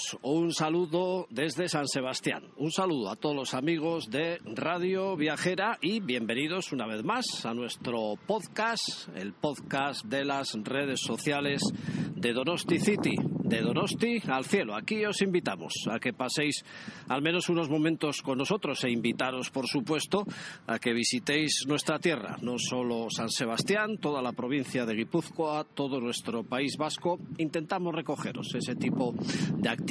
amigos? Un saludo desde San Sebastián. Un saludo a todos los amigos de Radio Viajera y bienvenidos una vez más a nuestro podcast, el podcast de las redes sociales de Donosti City, de Donosti al cielo. Aquí os invitamos a que paséis al menos unos momentos con nosotros e invitaros, por supuesto, a que visitéis nuestra tierra, no solo San Sebastián, toda la provincia de Guipúzcoa, todo nuestro país vasco. Intentamos recogeros ese tipo de actividades,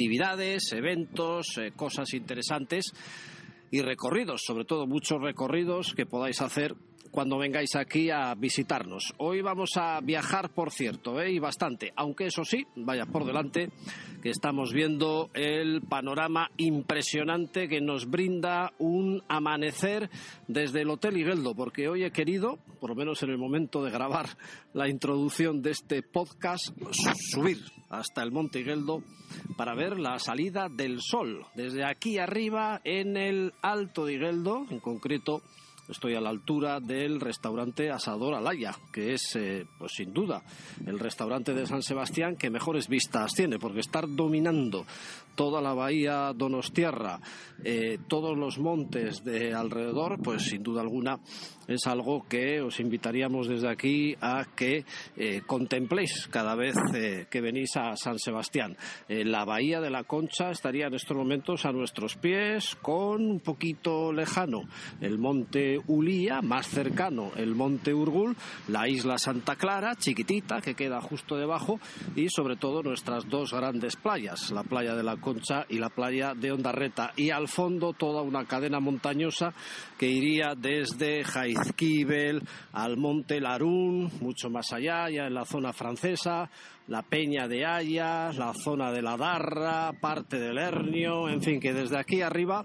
eventos, eh, cosas interesantes y recorridos, sobre todo muchos recorridos que podáis hacer cuando vengáis aquí a visitarnos. Hoy vamos a viajar, por cierto, ¿eh? y bastante, aunque eso sí, vaya por delante, que estamos viendo el panorama impresionante que nos brinda un amanecer desde el Hotel Higueldo, porque hoy he querido, por lo menos en el momento de grabar la introducción de este podcast, subir hasta el Monte Higueldo para ver la salida del sol. Desde aquí arriba, en el Alto de en concreto, Estoy a la altura del restaurante Asador Alaya, que es, eh, pues sin duda, el restaurante de San Sebastián que mejores vistas tiene, porque estar dominando toda la bahía Donostiarra, eh, todos los montes de alrededor, pues sin duda alguna es algo que os invitaríamos desde aquí a que eh, contempléis cada vez eh, que venís a San Sebastián. Eh, la bahía de la Concha estaría en estos momentos a nuestros pies, con un poquito lejano el monte Ulía, más cercano el monte Urgul, la isla Santa Clara, chiquitita, que queda justo debajo, y sobre todo nuestras dos grandes playas, la playa de la Concha y la playa de Ondarreta. Y al fondo toda una cadena montañosa que iría desde Al monte Larún, mucho más allá, ya en la zona francesa, la Peña de Haya, la zona de la Darra, parte del Hernio, en fin, que desde aquí arriba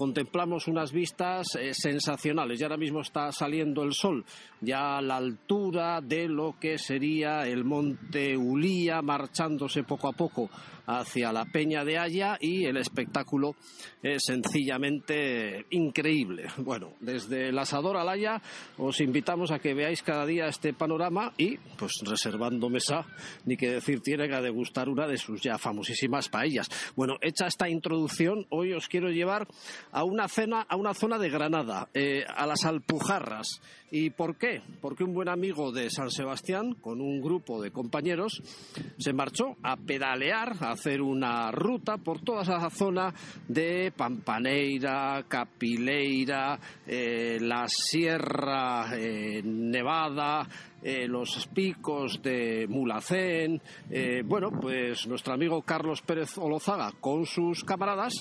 contemplamos unas vistas eh, sensacionales. Y ahora mismo está saliendo el sol, ya a la altura de lo que sería el monte Ulía, marchándose poco a poco hacia la Peña de Haya y el espectáculo es sencillamente increíble. Bueno, desde el asador al Haya os invitamos a que veáis cada día este panorama y, pues reservando mesa, ni que decir tiene que degustar una de sus ya famosísimas paellas. Bueno, hecha esta introducción, hoy os quiero llevar a una cena, a una zona de Granada, eh, a las Alpujarras. ¿Y por qué? Porque un buen amigo de San Sebastián, con un grupo de compañeros, se marchó a pedalear, a hacer una ruta por toda esa zona de Pampaneira, Capileira, eh, la Sierra eh, Nevada, eh, los picos de Mulacén. Eh, bueno, pues nuestro amigo Carlos Pérez Olozaga con sus camaradas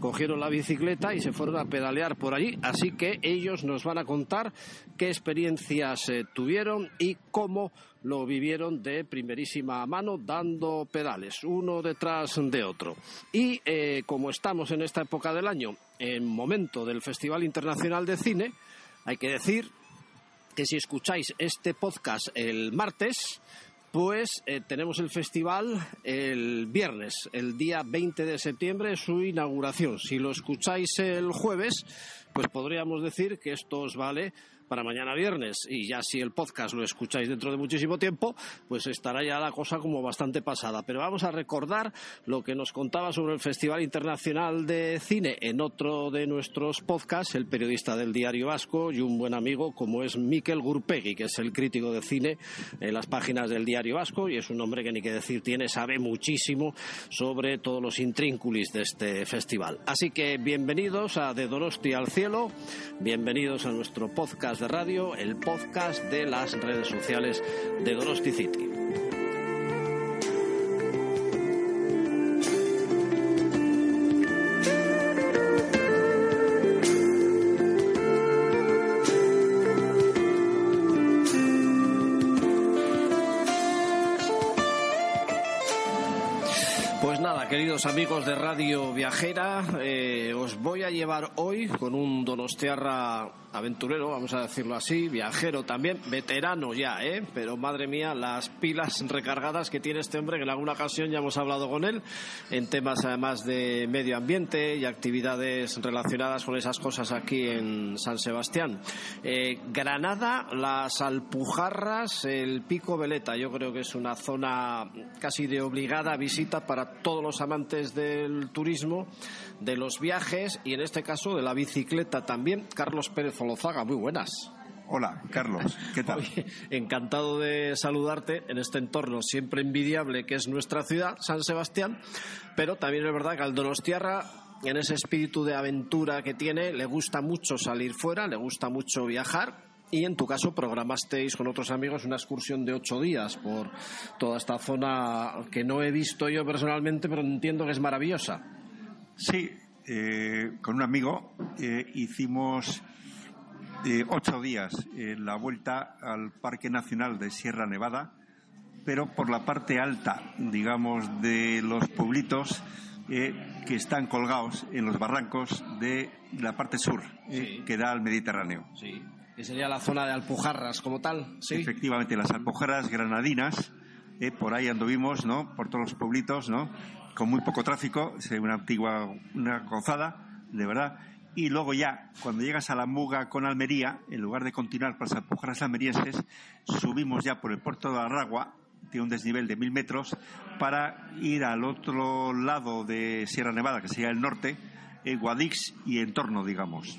cogieron la bicicleta y se fueron a pedalear por allí. Así que ellos nos van a contar qué experiencias eh, tuvieron y cómo lo vivieron de primerísima mano dando pedales, uno detrás de otro. Y como estamos en esta época del año, en momento del Festival Internacional de Cine, hay que decir que si escucháis este podcast el martes, pues eh, tenemos el festival el viernes, el día 20 de septiembre, su inauguración. Si lo escucháis el jueves, pues podríamos decir que esto os vale para mañana viernes y ya si el podcast lo escucháis dentro de muchísimo tiempo, pues estará ya la cosa como bastante pasada. Pero vamos a recordar lo que nos contaba sobre el Festival Internacional de Cine en otro de nuestros podcasts, el periodista del Diario Vasco y un buen amigo como es Miquel Gurpegui, que es el crítico de cine en las páginas del Diario Vasco y es un hombre que ni que decir tiene, sabe muchísimo sobre todos los intrínculis de este festival. Así que bienvenidos a De Donosti al Cielo, bienvenidos a nuestro podcast de radio, el podcast de las redes sociales de Donosti City. Amigos de Radio Viajera, eh, os voy a llevar hoy con un donostiarra aventurero, vamos a decirlo así, viajero también, veterano ya, ¿eh? Pero madre mía, las pilas recargadas que tiene este hombre, que en alguna ocasión ya hemos hablado con él, en temas además de medio ambiente y actividades relacionadas con esas cosas aquí en San Sebastián. Eh, Granada, las Alpujarras, el Pico Veleta, yo creo que es una zona casi de obligada visita para todos los amantes del turismo, de los viajes y en este caso de la bicicleta también. Carlos Pérez Folozaga, muy buenas. Hola, Carlos, ¿qué tal? Oye, encantado de saludarte en este entorno siempre envidiable que es nuestra ciudad, San Sebastián, pero también es verdad que al Donostiarra, en ese espíritu de aventura que tiene, le gusta mucho salir fuera, le gusta mucho viajar. Y en tu caso programasteis con otros amigos una excursión de ocho días por toda esta zona que no he visto yo personalmente, pero entiendo que es maravillosa. Sí, eh, con un amigo eh, hicimos eh, ocho días en la vuelta al Parque Nacional de Sierra Nevada, pero por la parte alta, digamos, de los pueblitos eh, que están colgados en los barrancos de la parte sur, eh, Sí. que da al Mediterráneo. Sí. Que sería la zona de Alpujarras como tal, sí. Efectivamente, las alpujarras granadinas, eh, por ahí anduvimos, ¿no? Por todos los pueblitos, ¿no? Con muy poco tráfico, es una antigua, una gozada, de verdad. Y luego ya, cuando llegas a la Muga con Almería, en lugar de continuar por las alpujarras almerienses, subimos ya por el puerto de Aragua, tiene un desnivel de mil metros, para ir al otro lado de Sierra Nevada, que sería el norte, eh, Guadix y entorno, digamos.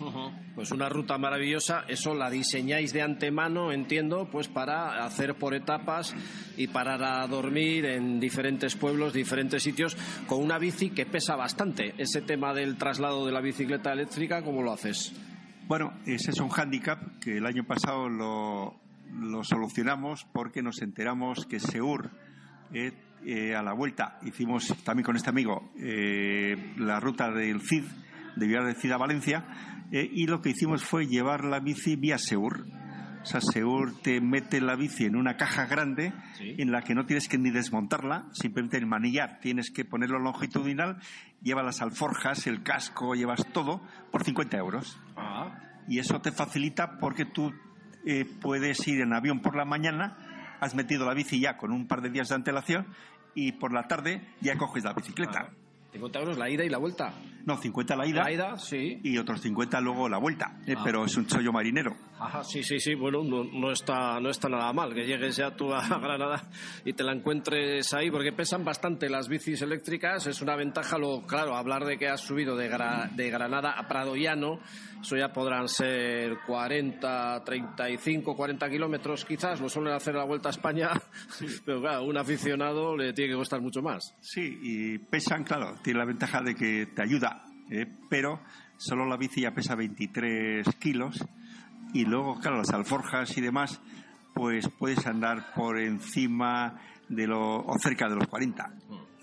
Pues una ruta maravillosa, eso la diseñáis de antemano, entiendo, pues para hacer por etapas y parar a dormir en diferentes pueblos, diferentes sitios, con una bici que pesa bastante. Ese tema del traslado de la bicicleta eléctrica, ¿cómo lo haces? Bueno, ese es un hándicap que el año pasado lo, lo solucionamos porque nos enteramos que Seur, eh, eh, a la vuelta, hicimos también con este amigo eh, la ruta del CID, de Villar del CID a Valencia, eh, y lo que hicimos fue llevar la bici vía Seur. O sea, Seur te mete la bici en una caja grande Sí. en la que no tienes que ni desmontarla, simplemente el manillar tienes que ponerlo longitudinal, lleva las alforjas, el casco, llevas todo por 50 euros Ah, y eso te facilita porque tú puedes ir en avión por la mañana, has metido la bici ya con un par de días de antelación y por la tarde ya coges la bicicleta. 50 euros la ida y la vuelta. No, 50 la ida La ida, sí. y otros 50 luego la vuelta, eh, Ah. pero es un chollo marinero. Ajá, sí, sí, sí, bueno, no, no está, no está nada mal que llegues ya tú a Granada y te la encuentres ahí, porque pesan bastante las bicis eléctricas, es una ventaja, lo, claro, hablar de que has subido de, Gra- de Granada a Prado Llano, eso ya podrán ser 40, 35, 40 kilómetros quizás, lo suelen hacer la Vuelta a España, pero claro, un aficionado le tiene que costar mucho más. Sí, y pesan, claro, tiene la ventaja de que te ayuda, eh, pero solo la bici ya pesa 23 kilos y luego, claro, las alforjas y demás, pues puedes andar por encima de lo, o cerca de los 40.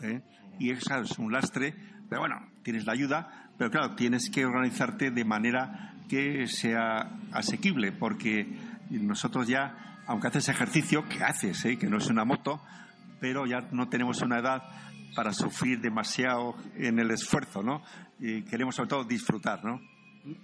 ¿eh? Y es, claro, es un lastre, pero bueno, tienes la ayuda, pero claro, tienes que organizarte de manera que sea asequible, porque nosotros ya, aunque haces ejercicio, que haces, ¿eh? que no es una moto, pero ya no tenemos una edad para sufrir demasiado en el esfuerzo, ¿no? Y queremos sobre todo disfrutar, ¿no?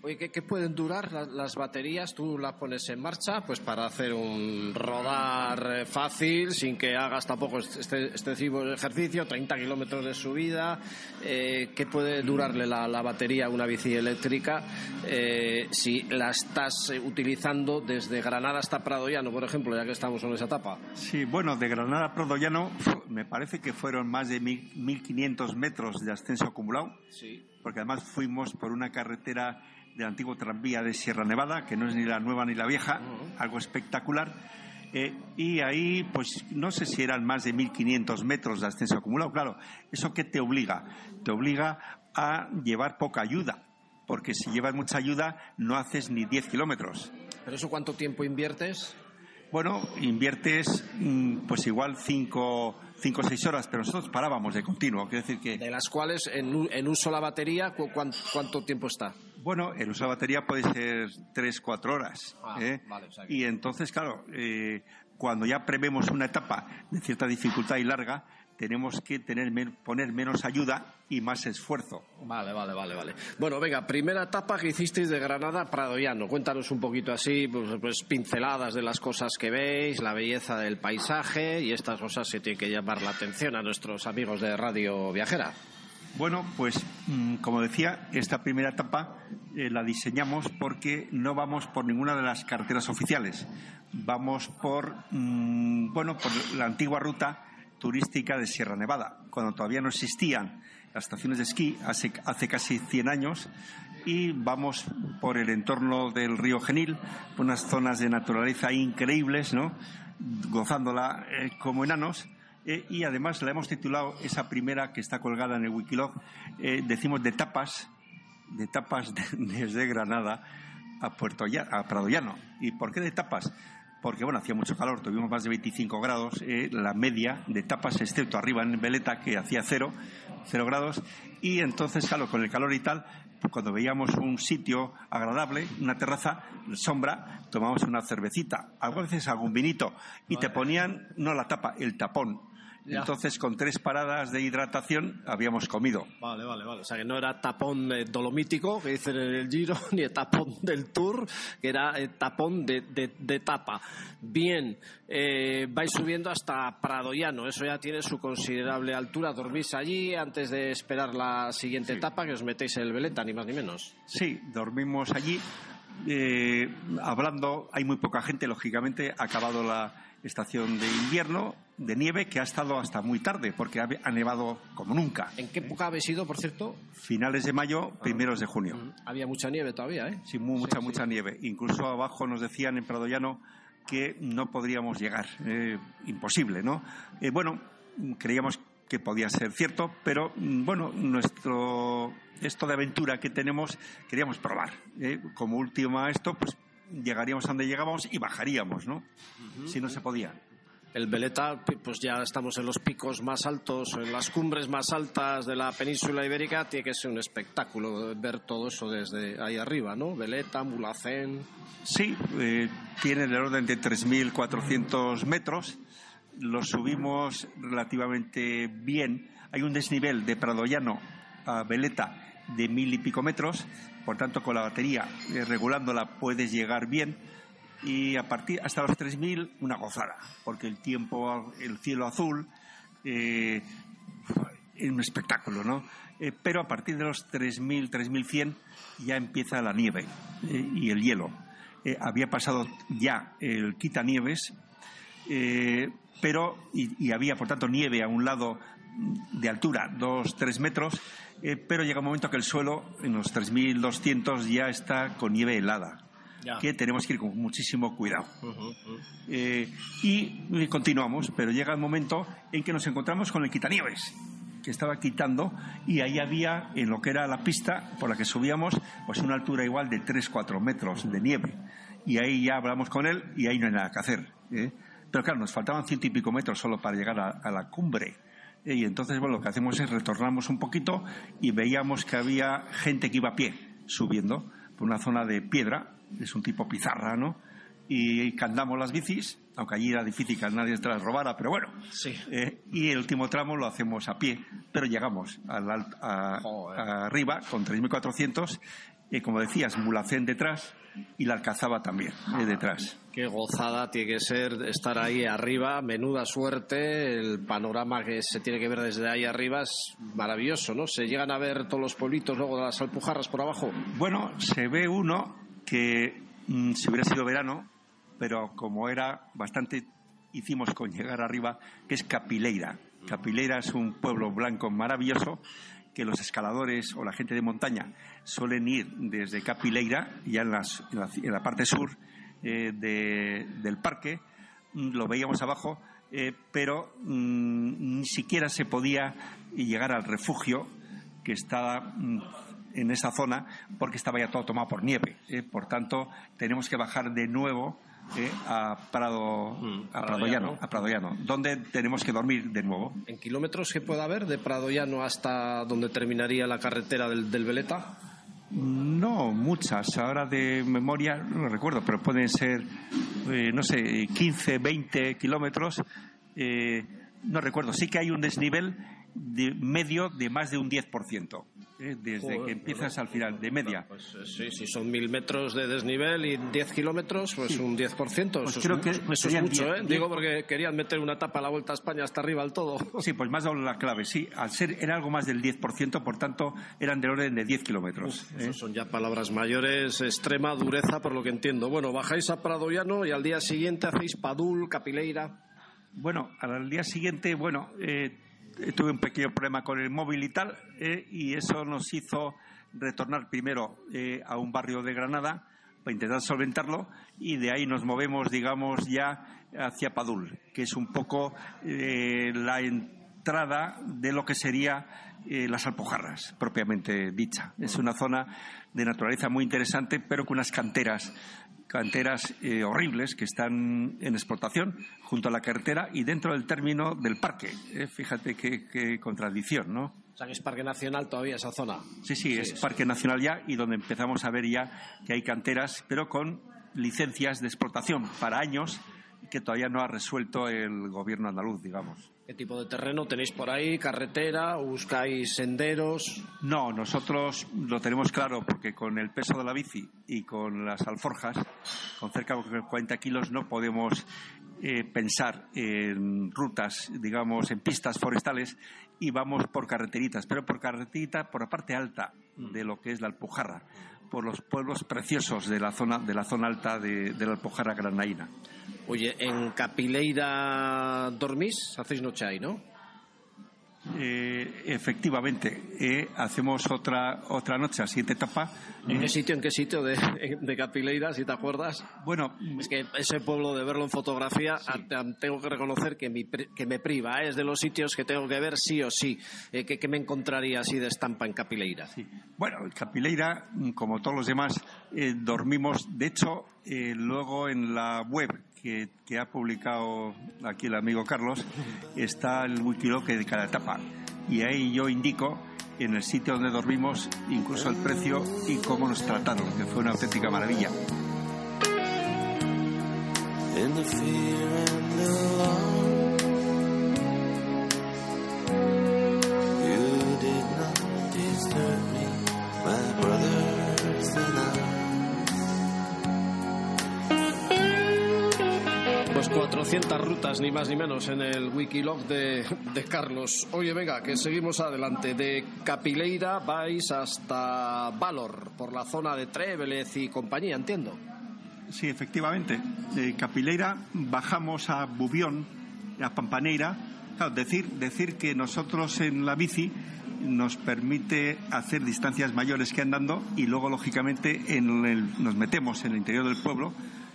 Oye, ¿qué, pueden durar las baterías? Tú las pones en marcha pues para hacer un rodar eh, fácil, sin que hagas tampoco este, excesivo ejercicio, 30 kilómetros de subida. Eh, ¿Qué puede durarle la, batería a una bici eléctrica eh, si la estás utilizando desde Granada hasta Prado Llano, por ejemplo, ya que estamos en esa etapa? Sí, bueno, de Granada a Prado Llano me parece que fueron más de 1.500 metros de ascenso acumulado. Sí porque además fuimos por una carretera del antiguo tranvía de Sierra Nevada, que no es ni la nueva ni la vieja, algo espectacular. Eh, y ahí, pues no sé si eran más de 1.500 metros de ascenso acumulado. Claro, ¿eso qué te obliga? Te obliga a llevar poca ayuda, porque si llevas mucha ayuda no haces ni 10 kilómetros. ¿Pero eso cuánto tiempo inviertes? Bueno, inviertes mm, pues igual cinco, cinco o seis horas, pero nosotros parábamos de continuo. Quiero decir que... De las cuales en, en uso la batería, ¿cuánto, tiempo está? Bueno, el uso de la batería puede ser tres, cuatro horas. Ah, ¿eh? Y entonces, claro, eh, cuando ya prevemos una etapa de cierta dificultad y larga, tenemos que tener, poner menos ayuda y más esfuerzo. Vale, vale, vale, vale. Bueno, venga, primera etapa que hicisteis de Granada a Pradoyano. Cuéntanos un poquito así, pues, pues, pinceladas de las cosas que veis, la belleza del paisaje y estas cosas se tienen que llamar la atención a nuestros amigos de Radio Viajera. Bueno, pues mm, como decía, esta primera etapa eh, la diseñamos porque no vamos por ninguna de las carreteras oficiales. Vamos por, mm, bueno, por la antigua ruta turística de Sierra Nevada, cuando todavía no existían las estaciones de esquí hace, casi 100 años y vamos por el entorno del río Genil, unas zonas de naturaleza increíbles, ¿no? gozándola eh, como enanos. Eh, y además la hemos titulado, esa primera que está colgada en el Wikilog, eh, decimos de tapas, de tapas desde Granada a Puerto a Prado Llano. ¿Y por qué de tapas? Porque bueno, hacía mucho calor, tuvimos más de 25 grados, eh, la media de tapas, excepto arriba en Veleta, que hacía cero, cero grados, y entonces, claro, con el calor y tal, cuando veíamos un sitio agradable, una terraza, sombra, tomábamos una cervecita, a veces algún vinito, y te ponían, no la tapa, el tapón, entonces, con tres paradas de hidratación habíamos comido. Vale, vale, vale. O sea, que no era tapón dolomítico, que dicen en el Giro, ni el tapón del Tour, que era el tapón de, de, tapa. Bien, eh, vais subiendo hasta Pradoyano. Eso ya tiene su considerable altura. Dormís allí antes de esperar la siguiente etapa, que os metéis en el Veleta, ni más ni menos. Sí, dormimos allí. Eh, hablando, hay muy poca gente, lógicamente, ha acabado la estación de invierno de nieve que ha estado hasta muy tarde, porque ha, nevado como nunca. ¿En qué época habéis ido, por cierto? Finales de mayo, ah. primeros de junio. Había mucha nieve todavía, ¿eh? Sí, mucha, mucha nieve. Incluso abajo nos decían en Prado Llano que no podríamos llegar. Eh, imposible, ¿no? Eh, bueno, creíamos que podía ser cierto, pero mm, bueno, nuestro esto de aventura que tenemos queríamos probar. ¿eh? Como última esto, pues llegaríamos a donde llegábamos y bajaríamos, ¿no? Si no se podía. El Veleta, pues ya estamos en los picos más altos, en las cumbres más altas de la península ibérica, tiene que ser un espectáculo ver todo eso desde ahí arriba, ¿no? Veleta, Mulacén. Sí, eh, tiene el orden de 3.400 metros, lo subimos relativamente bien. Hay un desnivel de Pradoyano a Veleta de mil y pico metros, por tanto con la batería eh, regulándola puedes llegar bien y a partir hasta los 3000 una gozada, porque el tiempo, el cielo azul, eh, es un espectáculo, ¿no? Eh, pero a partir de los 3000, 3100 ya empieza la nieve y el hielo. había pasado ya el quitanieves, pero y, había por tanto nieve a un lado de altura, 2-3 metros, eh, pero llega un momento que el suelo, en los 3.200, ya está con nieve helada. que tenemos que ir con muchísimo cuidado. Eh, y, continuamos, pero llega el momento en que nos encontramos con el quitanieves, que estaba quitando, y ahí había, en lo que era la pista por la que subíamos, pues una altura igual de 3-4 metros de nieve. Y ahí ya hablamos con él y ahí no hay nada que hacer. ¿eh? Pero claro, nos faltaban ciento y pico metros solo para llegar a la cumbre y entonces, bueno, lo que hacemos es retornamos un poquito y veíamos que había gente que iba a pie subiendo por una zona de piedra, es un tipo pizarra, ¿no? Y candamos las bicis, aunque allí era difícil que nadie se las robara, pero bueno. Sí. Eh, y el último tramo lo hacemos a pie, pero llegamos al, a, arriba con 3.400 eh, como decías, Mulacén detrás y la Alcazaba también eh, detrás. Qué gozada tiene que ser estar ahí arriba, menuda suerte, el panorama que se tiene que ver desde ahí arriba es maravilloso, ¿no? ¿Se llegan a ver todos los pueblitos luego de las Alpujarras por abajo? Bueno, se ve uno que mm, si hubiera sido verano, pero como era bastante, hicimos con llegar arriba, que es Capileira. Capileira es un pueblo blanco maravilloso que los escaladores o la gente de montaña suelen ir desde Capileira, ya en, las- en la, parte sur eh, de- del parque, mm, lo veíamos abajo, eh, pero mm, ni siquiera se podía llegar al refugio que estaba mm, en esa zona porque estaba ya todo tomado por nieve. eh. Por tanto, tenemos que bajar de nuevo eh, a Prado, Mm, a a donde tenemos que dormir de nuevo. ¿En kilómetros que pueda haber de Prado Llano hasta donde terminaría la carretera del, del Veleta? No, muchas. Ahora de memoria no recuerdo, pero pueden ser, eh, no sé, 15, 20 kilómetros. Eh, no recuerdo. Sí que hay un desnivel de medio de más de un 10%, eh, desde Joder, que empiezas bueno. al final, de media. Pues eh, sí, si son mil metros de desnivel y 10 kilómetros, pues un 10%. Pues eso creo es, que mu- eso es mucho, 10, ¿eh? Digo porque querían meter una tapa a la Vuelta a España hasta arriba al todo. Sí, pues más dado la clave, sí. Al ser era algo más del 10%, por tanto, eran del orden de 10 kilómetros. ¿eh? Son ya palabras mayores, extrema dureza, por lo que entiendo. Bueno, bajáis a Prado Llano y al día siguiente hacéis Padul, Capileira. Bueno, al día siguiente, bueno, eh, tuve un pequeño problema con el móvil y tal, eh, y eso nos hizo retornar primero eh, a un barrio de Granada para intentar solventarlo, y de ahí nos movemos, digamos, ya hacia Padul, que es un poco eh, la entrada de lo que sería eh, las Alpujarras, propiamente dicha. Es una zona de naturaleza muy interesante, pero con unas canteras canteras eh, horribles que están en explotación junto a la carretera y dentro del término del parque. Eh, fíjate qué, qué contradicción, ¿no? O sea, que es Parque Nacional todavía esa zona. Sí, sí, es parque nacional ya y donde empezamos a ver ya que hay canteras, pero con licencias de explotación para años que todavía no ha resuelto el gobierno andaluz, digamos. ¿Qué tipo de terreno tenéis por ahí? ¿Carretera? ¿Buscáis senderos? No, nosotros lo tenemos claro porque con el peso de la bici y con las alforjas, con cerca de 40 kilos, no podemos eh, pensar en rutas, digamos, en pistas forestales y vamos por carreteritas, pero por carreterita, por la parte alta de lo que es la Alpujarra, por los pueblos preciosos de la zona, de la zona alta de, de la Alpujarra granaína. Oye, en Capileira dormís, hacéis noche ahí, ¿no? Eh, efectivamente, eh, hacemos otra, otra noche, la siguiente etapa. ¿En qué sitio, en qué sitio de, de Capileira, si te acuerdas? Bueno, Es que ese pueblo de verlo en fotografía a- a- tengo que reconocer que, mi que me priva, ¿eh? es de los sitios que tengo que ver sí o sí. Eh, ¿qué, qué me encontraría así de estampa en Capileira? Sí. Bueno, en Capileira, como todos los demás, eh, dormimos. De hecho, eh, luego en la web que, que ha publicado aquí el amigo Carlos, está el wikilog de cada etapa. Y ahí yo indico en el sitio donde dormimos, incluso el precio y cómo nos trataron, que fue una auténtica maravilla. 400 rutas, ni más ni menos, en el wikilog de, de Carlos. Oye, venga, que seguimos adelante. De Capileira vais hasta Valor, por la zona de Trévelez y compañía, entiendo. Sí, efectivamente. De Capileira bajamos a Bubión, a Pampaneira. Claro, decir, decir que nosotros en la bici nos permite hacer distancias mayores que andando y luego, lógicamente, en el- nos metemos en el interior del pueblo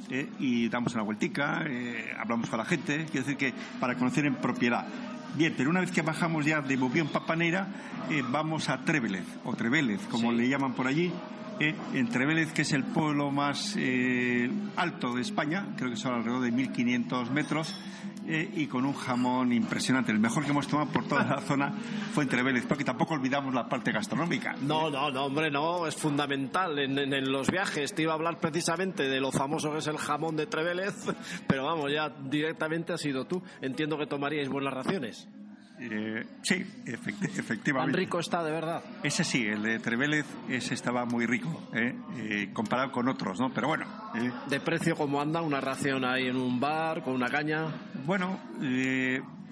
eh, y damos una vueltica, eh, hablamos con la gente, quiero decir que para conocer en propiedad. Bien, pero una vez que bajamos ya de Bubión Pampaneira, eh, vamos a Trévelez, o Trevélez, como Sí. le llaman por allí, eh, en Trevélez, que es el pueblo más eh, alto de España, creo que son alrededor de 1.500 metros, eh, y con un jamón impresionante. El mejor que hemos tomado por toda la zona fue en Trevélez, porque tampoco olvidamos la parte gastronómica. No, no, no, hombre, no, es fundamental en, en- en los viajes. Te iba a hablar precisamente de lo famoso que es el jamón de Trevélez, pero vamos, ya directamente has sido tú. Entiendo que tomaríais buenas raciones. Eh, sí, efecti- ¿Tan efectivamente. rico está de verdad? Ese sí, el de Trevélez, ese estaba muy rico, ¿eh? Eh, comparado con otros, ¿no? Pero bueno, ¿eh? ¿De precio cómo anda? ¿Una ración ahí en un bar con una caña? Bueno,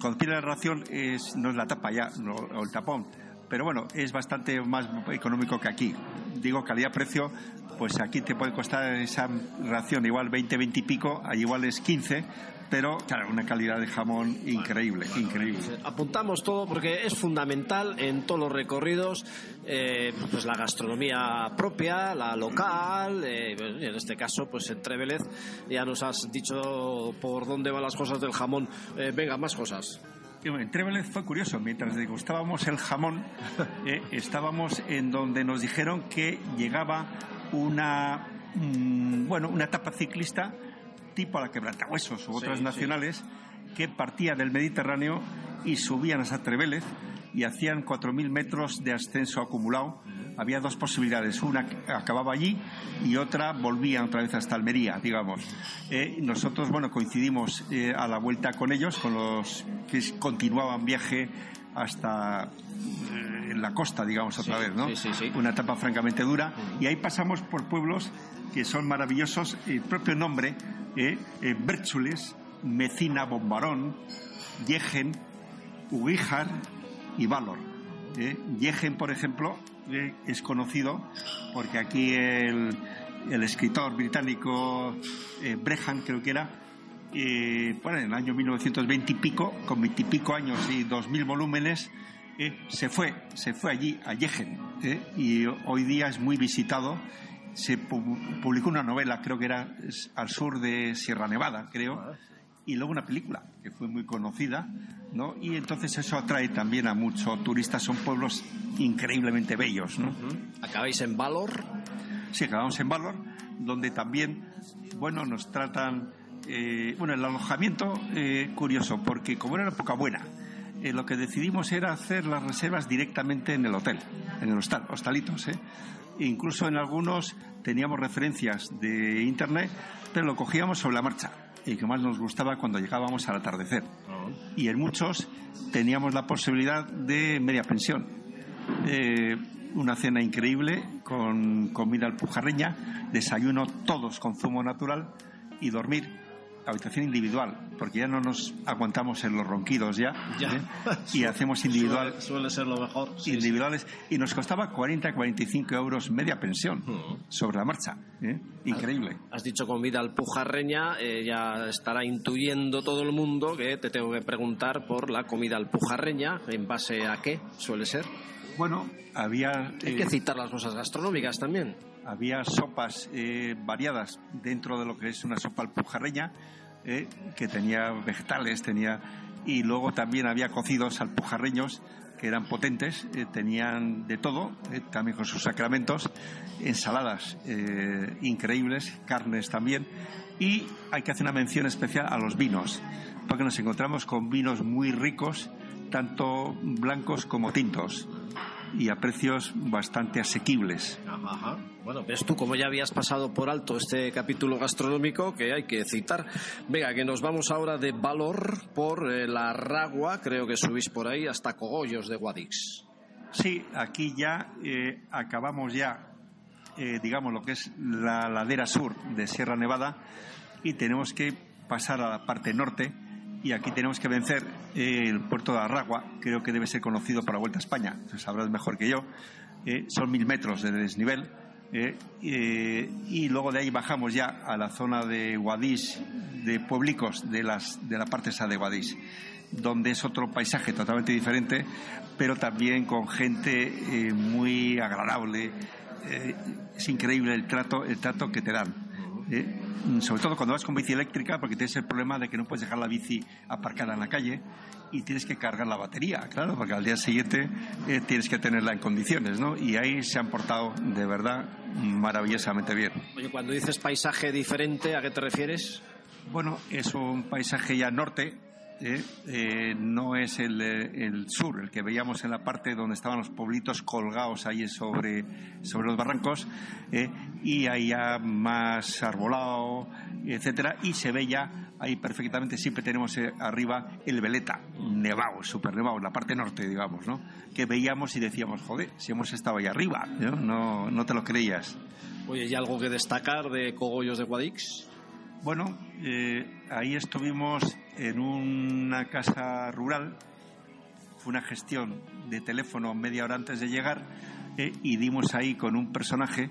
cuando tiene la ración es, no es la tapa ya, no- o el tapón, pero bueno, es bastante más económico que aquí. Digo, calidad-precio, pues aquí te puede costar esa ración igual 20, 20 y pico, allí igual es 15, pero claro, una calidad de jamón increíble, increíble. Apuntamos todo porque es fundamental en todos los recorridos, eh, pues la gastronomía propia, la local, eh, en este caso, pues en Trevélez ya nos has dicho por dónde van las cosas del jamón. Eh, venga, más cosas. Bueno, En Trevélez fue curioso, mientras degustábamos el jamón, eh, estábamos en donde nos dijeron que llegaba una, mm, bueno, una etapa ciclista tipo a la quebrantahuesos u otras sí. nacionales que partía del Mediterráneo y subían hasta Trevélez y hacían 4.000 metros de ascenso acumulado. Había dos posibilidades, una acababa allí y otra volvía otra vez hasta Almería, digamos. Eh, nosotros, bueno, coincidimos eh, a la vuelta con ellos, con los que continuaban viaje hasta eh, la costa, digamos, otra Sí, vez, ¿no? sí, sí, sí. Una etapa francamente dura. Y ahí pasamos por pueblos que son maravillosos. El propio nombre, eh, eh, Bérchules, Mecina, Bombarón, Yegen, Uguíjar y Valor. Eh, Yegen, por ejemplo, eh, es conocido porque aquí el, el escritor británico eh, Brehan, creo que era, eh, bueno, en el año 1920 y pico, con 20 y pico años y 2.000 volúmenes, eh, se fue, se fue allí, a Yegen, y hoy día es muy visitado. Se pu- publicó una novela, creo que era al sur de Sierra Nevada, creo, y luego una película que fue muy conocida, ¿no? Y entonces eso atrae también a muchos turistas, son pueblos increíblemente bellos, ¿no? Acabáis en Valor. Sí, acabamos en Valor, donde también, bueno, nos tratan, eh, bueno, el alojamiento, eh, curioso, porque como era una época buena, eh, lo que decidimos era hacer las reservas directamente en el hotel, en el hostal, hostalitos, ¿eh? Incluso en algunos teníamos referencias de internet, pero lo cogíamos sobre la marcha, y que más nos gustaba cuando llegábamos al atardecer. Y en muchos teníamos la posibilidad de media pensión. Eh, una cena increíble con comida alpujarreña, desayuno todos con zumo natural y dormir habitación individual, porque ya no nos aguantamos en los ronquidos ya, Ya. ¿eh? y hacemos individual, Suele, suele ser lo mejor. Sí, sí. individuales y nos costaba 40 45 euros media pensión sobre la marcha, ¿eh? increíble. Has dicho comida alpujarreña, eh, ya estará intuyendo todo el mundo que te tengo que preguntar por la comida alpujarreña, en base a qué suele ser. Bueno, había Hay que citar las cosas gastronómicas también. Había sopas eh, variadas dentro de lo que es una sopa alpujarreña, eh, que tenía vegetales, tenía y luego también había cocidos alpujarreños que eran potentes, eh, tenían de todo, también con sus sacramentos, ensaladas increíbles, carnes también, y hay que hacer una mención especial a los vinos, porque nos encontramos con vinos muy ricos, tanto blancos como tintos, y a precios bastante asequibles. Ajá. Bueno, ves tú como ya habías pasado por alto este capítulo gastronómico que hay que citar. Venga, que nos vamos ahora de Valor por eh, la Ragua, creo que subís por ahí hasta Cogollos de Guadix. Sí, aquí ya eh, acabamos ya, eh, digamos, lo que es la ladera sur de Sierra Nevada y tenemos que pasar a la parte norte y aquí tenemos que vencer el puerto de Arragua, creo que debe ser conocido para Vuelta a España, lo sabrás mejor que yo, eh, son mil metros de desnivel. eh, eh, y luego de ahí bajamos ya a la zona de Guadix, de Pueblicos, de, las, de la parte esa de Guadix donde es otro paisaje totalmente diferente, pero también con gente muy agradable. Es increíble el trato, el trato que te dan. Eh, sobre todo cuando vas con bici eléctrica, porque tienes el problema de que no puedes dejar la bici aparcada en la calle y tienes que cargar la batería, claro, porque al día siguiente eh, tienes que tenerla en condiciones, ¿no? Y ahí se han portado de verdad maravillosamente bien. Oye, cuando dices paisaje diferente, ¿a qué te refieres? Bueno, es un paisaje ya norte, ¿eh? Eh, no es el, eh, el sur, el que veíamos en la parte donde estaban los pueblitos colgados ahí sobre, sobre los barrancos, y ahí ya más arbolado, etcétera, y se ve ya ahí perfectamente, siempre tenemos arriba el Veleta, nevado, super nevado, la parte norte, digamos, ¿no? Que veíamos y decíamos, joder, si hemos estado ahí arriba, ¿no? No, no te lo creías. Oye, ¿y algo que destacar de Cogollos de Guadix? Bueno, eh, ahí estuvimos en una casa rural, fue una gestión de teléfono media hora antes de llegar eh, y dimos ahí con un personaje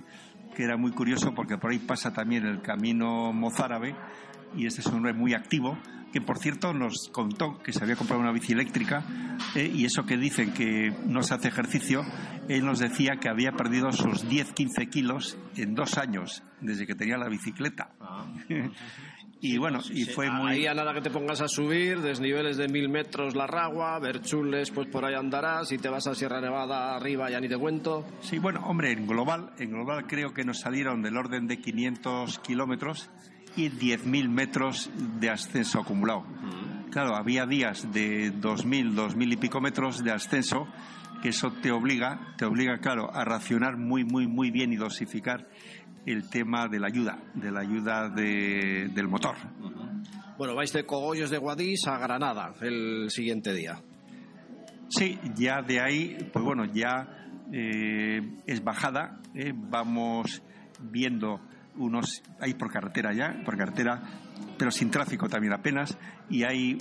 que era muy curioso porque por ahí pasa también el camino mozárabe y este es un hombre muy activo que por cierto nos contó que se había comprado una bici eléctrica eh, y eso que dicen que no se hace ejercicio, él nos decía que había perdido sus 10-15 kilos en dos años desde que tenía la bicicleta. y bueno, y fue muy... Ahí a nada que te pongas a subir, desniveles de mil metros la ragua, Berchules, pues por ahí andarás, y te vas a Sierra Nevada arriba, ya ni te cuento. Sí, bueno, hombre, en global, en global creo que nos salieron del orden de 500 kilómetros y 10.000 metros de ascenso acumulado. Claro, había días de 2.000, 2.000 y pico metros de ascenso, que eso te obliga, te obliga, claro, a racionar muy, muy, muy bien y dosificar el tema de la ayuda, de la ayuda de- del motor. Bueno, vais de Cogollos de Guadix a Granada el siguiente día. Sí, ya de ahí, pues bueno, ya eh, es bajada, eh, vamos viendo unos, hay por carretera ya, por carretera, pero sin tráfico también apenas, y ahí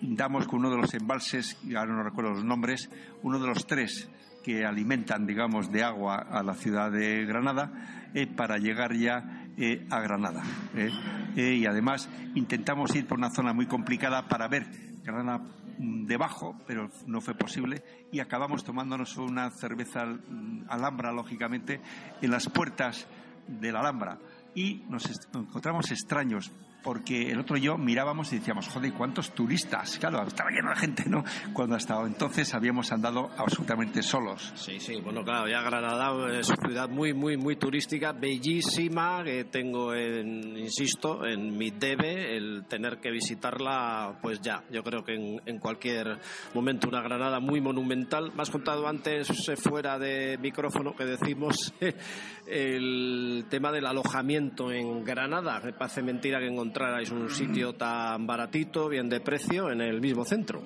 damos con uno de los embalses, ahora no recuerdo los nombres, uno de los tres que alimentan, digamos, de agua a la ciudad de Granada eh, para llegar ya eh, a Granada. eh. Eh, y además intentamos ir por una zona muy complicada para ver Granada mm, debajo, pero no fue posible, y acabamos tomándonos una cerveza mm, Alhambra, lógicamente, en las puertas de la Alhambra. Y nos encontramos extraños, porque el otro y yo mirábamos y decíamos, joder, ¿cuántos turistas? Claro, estaba lleno de gente, ¿no? Cuando hasta entonces habíamos andado absolutamente solos. Sí, sí, bueno, claro, ya Granada es una ciudad muy, muy, muy turística, bellísima, que tengo, en, insisto, en mi debe el tener que visitarla, pues ya, yo creo que en, en cualquier momento una Granada muy monumental. Me has contado antes, eh, fuera de micrófono, que decimos el tema del alojamiento en Granada. Me parece mentira que encontrarais un sitio tan baratito, bien de precio, en el mismo centro.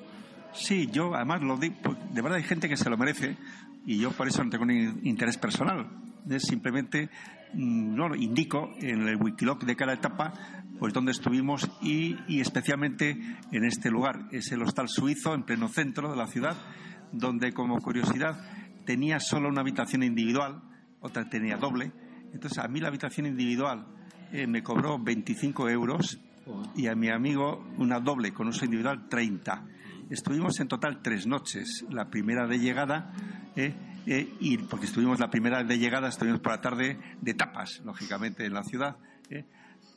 Sí, yo además lo di, pues, de verdad hay gente que se lo merece y yo por eso no tengo ningún interés personal. Es simplemente mm, no, indico en el wikilog de cada etapa pues dónde estuvimos y, y especialmente en este lugar. Es el hostal suizo en pleno centro de la ciudad, donde como curiosidad tenía solo una habitación individual, otra tenía doble. Entonces a mí la habitación individual eh, me cobró 25 euros y a mi amigo una doble con uso individual 30. Estuvimos en total tres noches. La primera de llegada, eh, eh, y porque estuvimos la primera de llegada, estuvimos por la tarde de tapas, lógicamente, en la ciudad.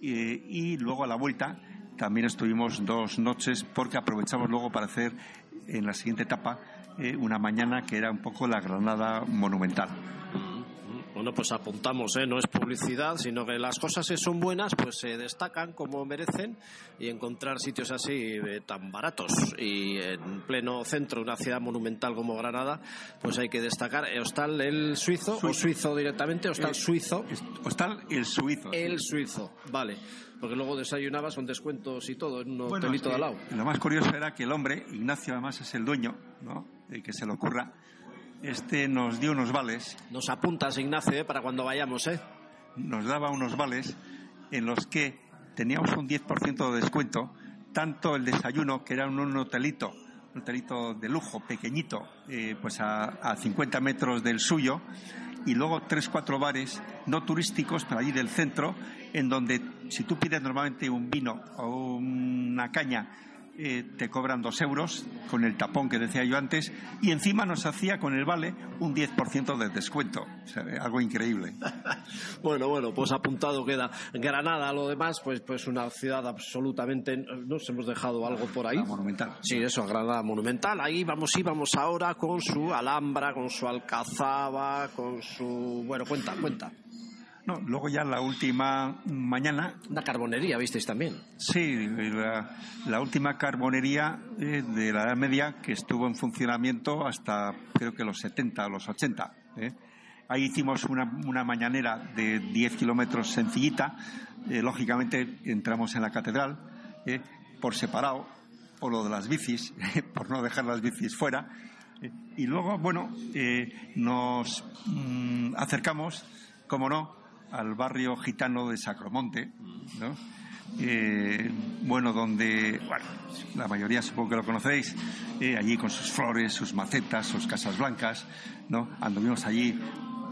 y luego a la vuelta también estuvimos dos noches porque aprovechamos luego para hacer en la siguiente etapa una mañana que era un poco la Granada monumental. Bueno, pues apuntamos, ¿eh? no es publicidad, sino que las cosas si son buenas, pues se destacan como merecen y encontrar sitios así eh, tan baratos y en pleno centro de una ciudad monumental como Granada, pues hay que destacar eh, Hostal el suizo, o Suizo. directamente, Hostal Eh, suizo, Hostal el suizo. sí. el suizo, vale, porque luego desayunabas con descuentos y todo en un Bueno, hotelito de que al lado. Lo más curioso era que el hombre, Ignacio además es el dueño, ¿no? El que se le ocurra, este nos dio unos vales, Nos apuntas, Ignacio, ¿eh? para cuando vayamos, ¿eh? nos daba unos vales en los que teníamos un 10% de descuento, tanto el desayuno, que era un, hotelito, un hotelito de lujo, pequeñito, eh, pues a, a 50 metros del suyo, y luego tres, cuatro bares no turísticos, pero allí del centro, en donde si tú pides normalmente un vino o una caña, eh, te cobran dos euros con el tapón que decía yo antes, y encima nos hacía con el vale un 10% de descuento. O sea, algo increíble. Bueno, bueno, pues apuntado queda. Granada, lo demás, pues, pues una ciudad absolutamente. Nos hemos dejado algo por ahí. La monumental. Sí, eso, Granada Monumental. Ahí vamos, íbamos ahora con su Alhambra, con su Alcazaba, con su. Bueno, cuenta, cuenta. No, luego ya la última mañana, Una carbonería, visteis también. sí, la, la última carbonería eh, de la Edad Media que estuvo en funcionamiento hasta creo que los 70 o los 80. ¿eh? Ahí hicimos una, una mañanera de 10 kilómetros sencillita. Eh, lógicamente entramos en la catedral por separado, por lo de las bicis, por no dejar las bicis fuera. Y luego, bueno, nos mm, acercamos, como no, al barrio gitano de Sacromonte, ¿no? Eh, bueno, donde, bueno, la mayoría supongo que lo conocéis, eh, allí con sus flores, sus macetas, sus casas blancas, ¿no? Anduvimos allí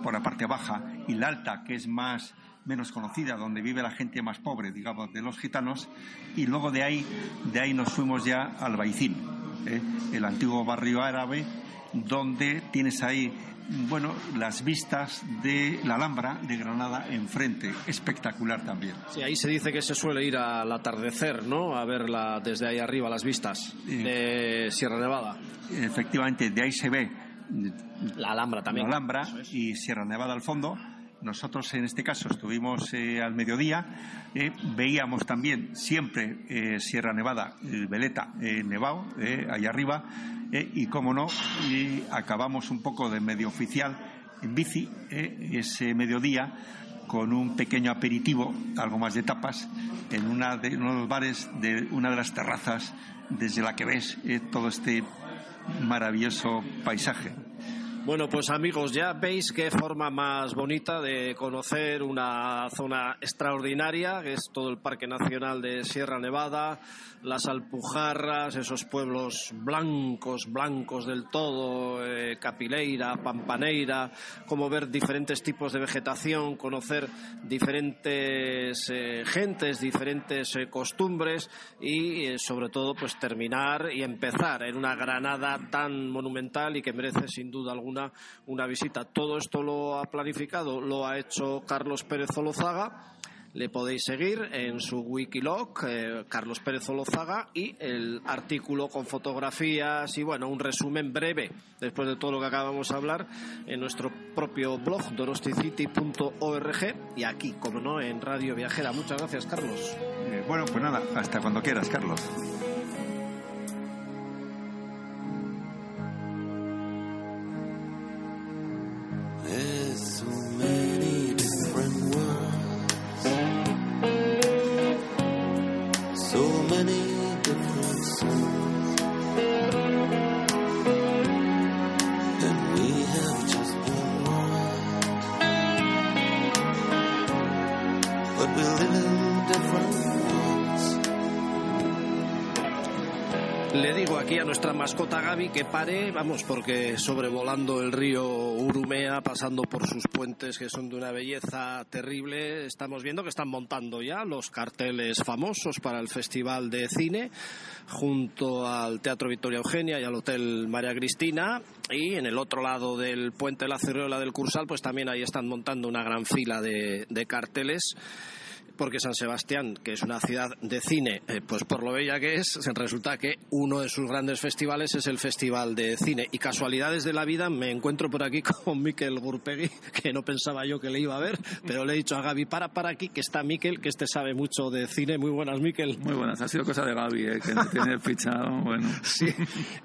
por la parte baja y la alta, que es más menos conocida, donde vive la gente más pobre, digamos, de los gitanos, y luego de ahí, de ahí nos fuimos ya al Baicín, ¿eh? el antiguo barrio árabe, donde tienes ahí, bueno, las vistas de la Alhambra de Granada enfrente, espectacular también. Sí, ahí se dice que se suele ir al atardecer, ¿no? A ver la- desde ahí arriba las vistas de Sierra Nevada. Efectivamente, de ahí se ve La Alhambra también. la Alhambra y Sierra Nevada al fondo. Nosotros en este caso estuvimos eh, al mediodía, eh, veíamos también siempre eh, Sierra Nevada, el Veleta, Nevado, allá arriba, y como no, acabamos un poco de medio oficial en bici ese mediodía con un pequeño aperitivo, algo más de tapas, en una de, uno de los bares de una de las terrazas desde la que ves todo este maravilloso paisaje. Bueno, pues amigos, ya veis qué forma más bonita de conocer una zona extraordinaria, que es todo el Parque Nacional de Sierra Nevada, las Alpujarras, esos pueblos blancos, blancos del todo, eh, Capileira, Pampaneira, como ver diferentes tipos de vegetación, conocer diferentes eh, gentes, diferentes eh, costumbres y sobre todo pues terminar y empezar en una Granada tan monumental y que merece sin duda alguna una visita. Todo esto lo ha planificado, lo ha hecho Carlos Pérez Olozaga. Le podéis seguir en su wikilog, eh, Carlos Pérez Olozaga, y el artículo con fotografías y, bueno, un resumen breve, después de todo lo que acabamos de hablar, en nuestro propio blog, dorosticity.org, y aquí, como no, en Radio Viajera. Muchas gracias, Carlos. Eh, bueno, pues nada, hasta cuando quieras, Carlos. Que pare, vamos, porque sobrevolando el río Urumea, pasando por sus puentes que son de una belleza terrible, estamos viendo que están montando ya los carteles famosos para el Festival de Cine, junto al Teatro Victoria Eugenia y al Hotel María Cristina. Y en el otro lado del puente la Cerreola del Cursal, pues también ahí están montando una gran fila de carteles porque San Sebastián, que es una ciudad de cine, eh, pues por lo bella que es, resulta que uno de sus grandes festivales es el Festival de Cine. Y casualidades de la vida, me encuentro por aquí con Miquel Gurpegui, que no pensaba yo que le iba a ver, pero le he dicho a Gaby, para, para aquí, que está Miquel, que este sabe mucho de cine. Muy buenas, Miquel. Muy buenas, ha sido cosa de Gaby, eh, que me tiene fichado. Bueno, Sí,